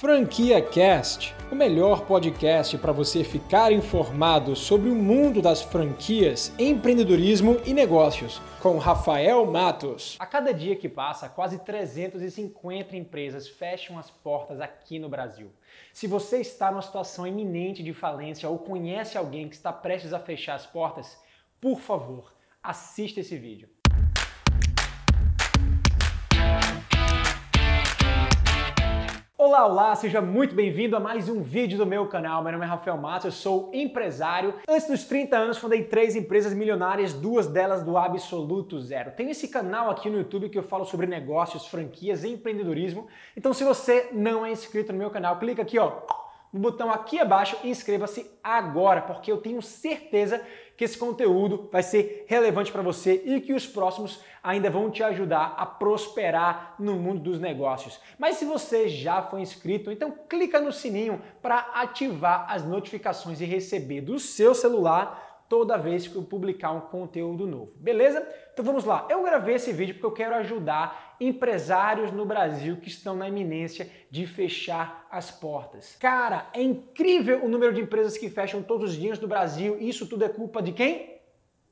Franquia Cast, o melhor podcast para você ficar informado sobre o mundo das franquias, empreendedorismo e negócios, com Rafael Matos. A cada dia que passa, quase 350 empresas fecham as portas aqui no Brasil. Se você está numa situação iminente de falência ou conhece alguém que está prestes a fechar as portas, por favor, assista esse vídeo. Olá, olá, seja muito bem-vindo a mais um vídeo do meu canal. Meu nome é Rafael Matos, eu sou empresário. Antes dos 30 anos, fundei três empresas milionárias, duas delas do absoluto zero. Tenho esse canal aqui no YouTube que eu falo sobre negócios, franquias, empreendedorismo. Então, se você não é inscrito no meu canal, clica aqui, ó, no botão aqui abaixo e inscreva-se agora, porque eu tenho certeza que esse conteúdo vai ser relevante para você e que os próximos ainda vão te ajudar a prosperar no mundo dos negócios. Mas se você já foi inscrito, então clica no sininho para ativar as notificações e receber do seu celular toda vez que eu publicar um conteúdo novo. Beleza? Então vamos lá. Eu gravei esse vídeo porque eu quero ajudar empresários no Brasil que estão na iminência de fechar as portas. Cara, é incrível o número de empresas que fecham todos os dias no Brasil. Isso tudo é culpa de quem?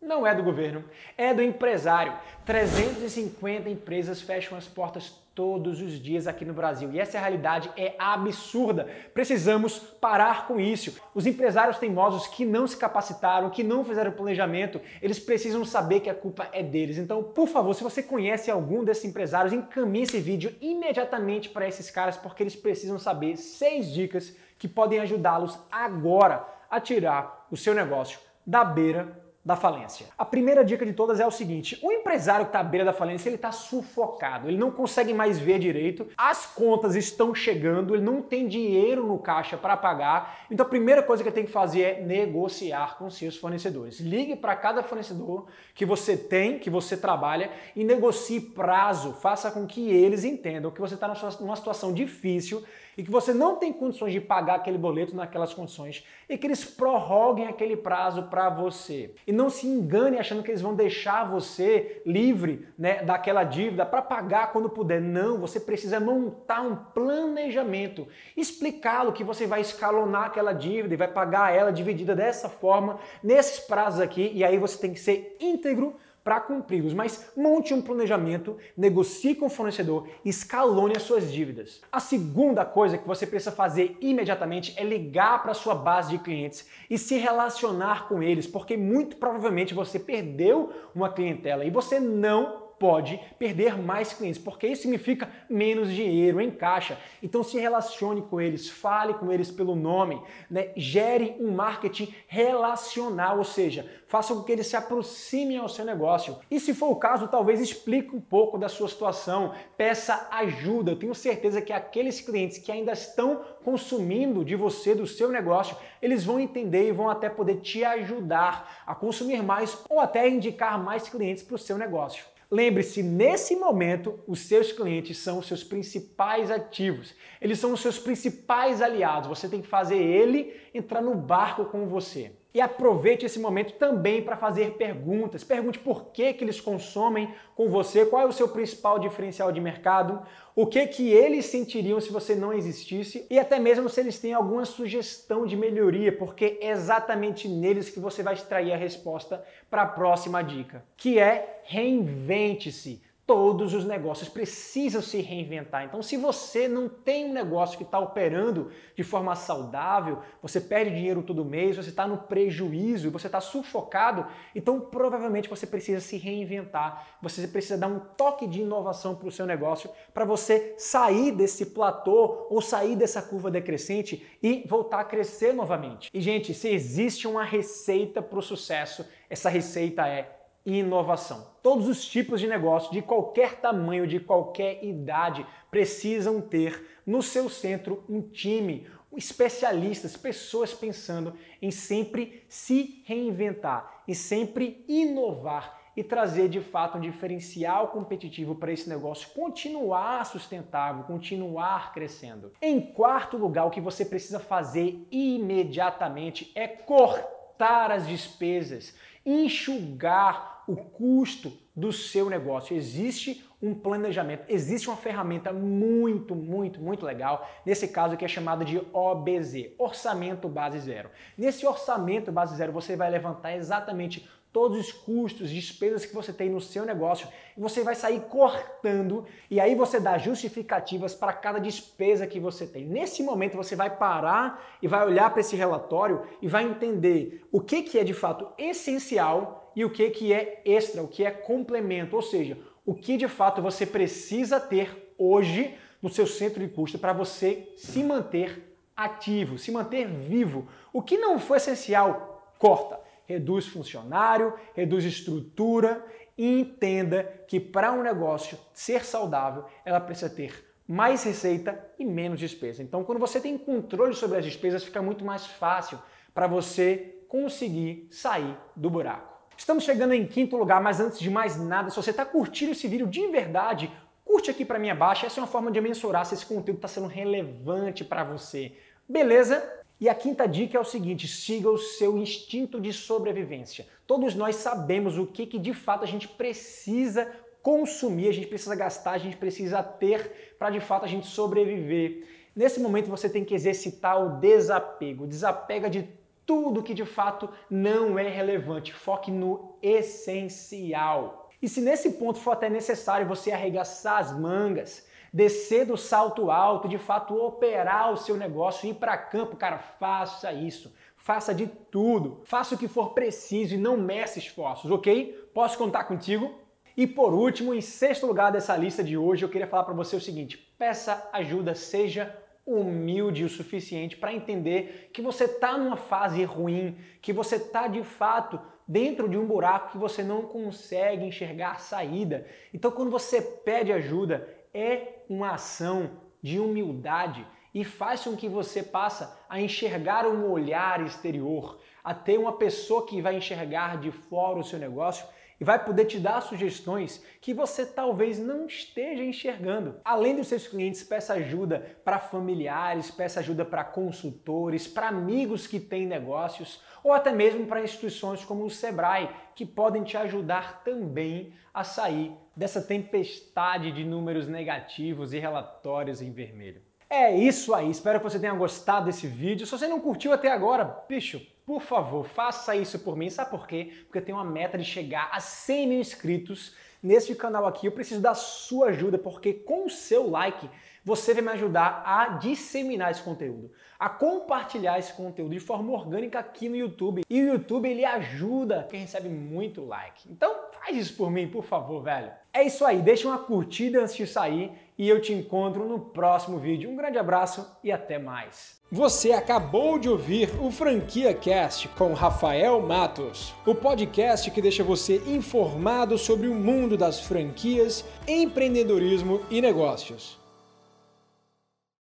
Não é do governo, é do empresário. 350 empresas fecham as portas todos os dias aqui no Brasil e essa realidade é absurda. Precisamos parar com isso. Os empresários teimosos que não se capacitaram, que não fizeram planejamento, eles precisam saber que a culpa é deles. Então, por favor, se você conhece algum desses empresários, encaminhe esse vídeo imediatamente para esses caras porque eles precisam saber seis dicas que podem ajudá-los agora a tirar o seu negócio da beira da falência. A primeira dica de todas é o seguinte: o empresário que está à beira da falência ele está sufocado, ele não consegue mais ver direito, as contas estão chegando, ele não tem dinheiro no caixa para pagar. Então a primeira coisa que ele tem que fazer é negociar com seus fornecedores. Ligue para cada fornecedor que você tem, que você trabalha e negocie prazo. Faça com que eles entendam que você está numa situação difícil e que você não tem condições de pagar aquele boleto naquelas condições e que eles prorroguem aquele prazo para você. E não se engane achando que eles vão deixar você livre né, daquela dívida para pagar quando puder. Não, você precisa montar um planejamento, explicá-lo que você vai escalonar aquela dívida e vai pagar ela dividida dessa forma, nesses prazos aqui, e aí você tem que ser íntegro para cumpri-los, mas monte um planejamento, negocie com o fornecedor escalone as suas dívidas. A segunda coisa que você precisa fazer imediatamente é ligar para sua base de clientes e se relacionar com eles, porque muito provavelmente você perdeu uma clientela e você não pode perder mais clientes, porque isso significa menos dinheiro em caixa. Então se relacione com eles, fale com eles pelo nome, né? gere um marketing relacional, ou seja, faça com que eles se aproximem ao seu negócio. E se for o caso, talvez explique um pouco da sua situação, peça ajuda. Eu tenho certeza que aqueles clientes que ainda estão consumindo de você, do seu negócio, eles vão entender e vão até poder te ajudar a consumir mais ou até indicar mais clientes para o seu negócio. Lembre-se, nesse momento, os seus clientes são os seus principais ativos. Eles são os seus principais aliados. Você tem que fazer ele entrar no barco com você. E aproveite esse momento também para fazer perguntas. Pergunte por que, que eles consomem com você, qual é o seu principal diferencial de mercado, o que, que eles sentiriam se você não existisse e até mesmo se eles têm alguma sugestão de melhoria, porque é exatamente neles que você vai extrair a resposta para a próxima dica, que é reinvente-se todos os negócios precisam se reinventar. Então, se você não tem um negócio que está operando de forma saudável, você perde dinheiro todo mês, você está no prejuízo, você está sufocado, então provavelmente você precisa se reinventar. Você precisa dar um toque de inovação para o seu negócio para você sair desse platô ou sair dessa curva decrescente e voltar a crescer novamente. E, gente, se existe uma receita para o sucesso, essa receita é e inovação. Todos os tipos de negócio, de qualquer tamanho, de qualquer idade, precisam ter no seu centro um time, especialistas, pessoas pensando em sempre se reinventar e sempre inovar e trazer de fato um diferencial competitivo para esse negócio continuar sustentável, continuar crescendo. Em quarto lugar, o que você precisa fazer imediatamente é cortar as despesas, enxugar o custo do seu negócio. Existe um planejamento. Existe uma ferramenta muito, muito, muito legal, nesse caso que é chamada de OBZ, Orçamento Base Zero. Nesse Orçamento Base Zero você vai levantar exatamente todos os custos, despesas que você tem no seu negócio e você vai sair cortando e aí você dá justificativas para cada despesa que você tem. Nesse momento você vai parar e vai olhar para esse relatório e vai entender o que, que é de fato essencial e o que, que é extra, o que é complemento, ou seja, o que de fato você precisa ter hoje no seu centro de custo para você se manter ativo, se manter vivo. O que não for essencial, corta reduz funcionário, reduz estrutura e entenda que para um negócio ser saudável, ela precisa ter mais receita e menos despesa. Então, quando você tem controle sobre as despesas, fica muito mais fácil para você conseguir sair do buraco. Estamos chegando em quinto lugar, mas antes de mais nada, se você está curtindo esse vídeo de verdade, curte aqui para mim abaixo. Essa é uma forma de mensurar se esse conteúdo está sendo relevante para você. Beleza? E a quinta dica é o seguinte: siga o seu instinto de sobrevivência. Todos nós sabemos o que, que de fato a gente precisa consumir, a gente precisa gastar, a gente precisa ter para de fato a gente sobreviver. Nesse momento você tem que exercitar o desapego. Desapega de tudo que de fato não é relevante. Foque no essencial. E se nesse ponto for até necessário você arregaçar as mangas, descer do salto alto, de fato operar o seu negócio, ir para campo, cara, faça isso. Faça de tudo. Faça o que for preciso e não meça esforços, ok? Posso contar contigo? E por último, em sexto lugar dessa lista de hoje, eu queria falar para você o seguinte: peça ajuda, seja humilde o suficiente para entender que você está numa fase ruim, que você está de fato dentro de um buraco que você não consegue enxergar saída. Então, quando você pede ajuda, é uma ação de humildade e faz com que você passe a enxergar um olhar exterior, a ter uma pessoa que vai enxergar de fora o seu negócio e vai poder te dar sugestões que você talvez não esteja enxergando. Além dos seus clientes, peça ajuda para familiares, peça ajuda para consultores, para amigos que têm negócios ou até mesmo para instituições como o Sebrae, que podem te ajudar também a sair dessa tempestade de números negativos e relatórios em vermelho. É isso aí, espero que você tenha gostado desse vídeo. Se você não curtiu até agora, bicho, por favor, faça isso por mim. Sabe por quê? Porque eu tenho uma meta de chegar a 100 mil inscritos nesse canal aqui. Eu preciso da sua ajuda, porque com o seu like você vai me ajudar a disseminar esse conteúdo, a compartilhar esse conteúdo de forma orgânica aqui no YouTube. E o YouTube ele ajuda quem recebe muito like. Então faz isso por mim, por favor, velho. É isso aí, deixa uma curtida antes de sair e eu te encontro no próximo vídeo. Um grande abraço e até mais. Você acabou de ouvir o Franquia Cast com Rafael Matos, o podcast que deixa você informado sobre o mundo das franquias, empreendedorismo e negócios.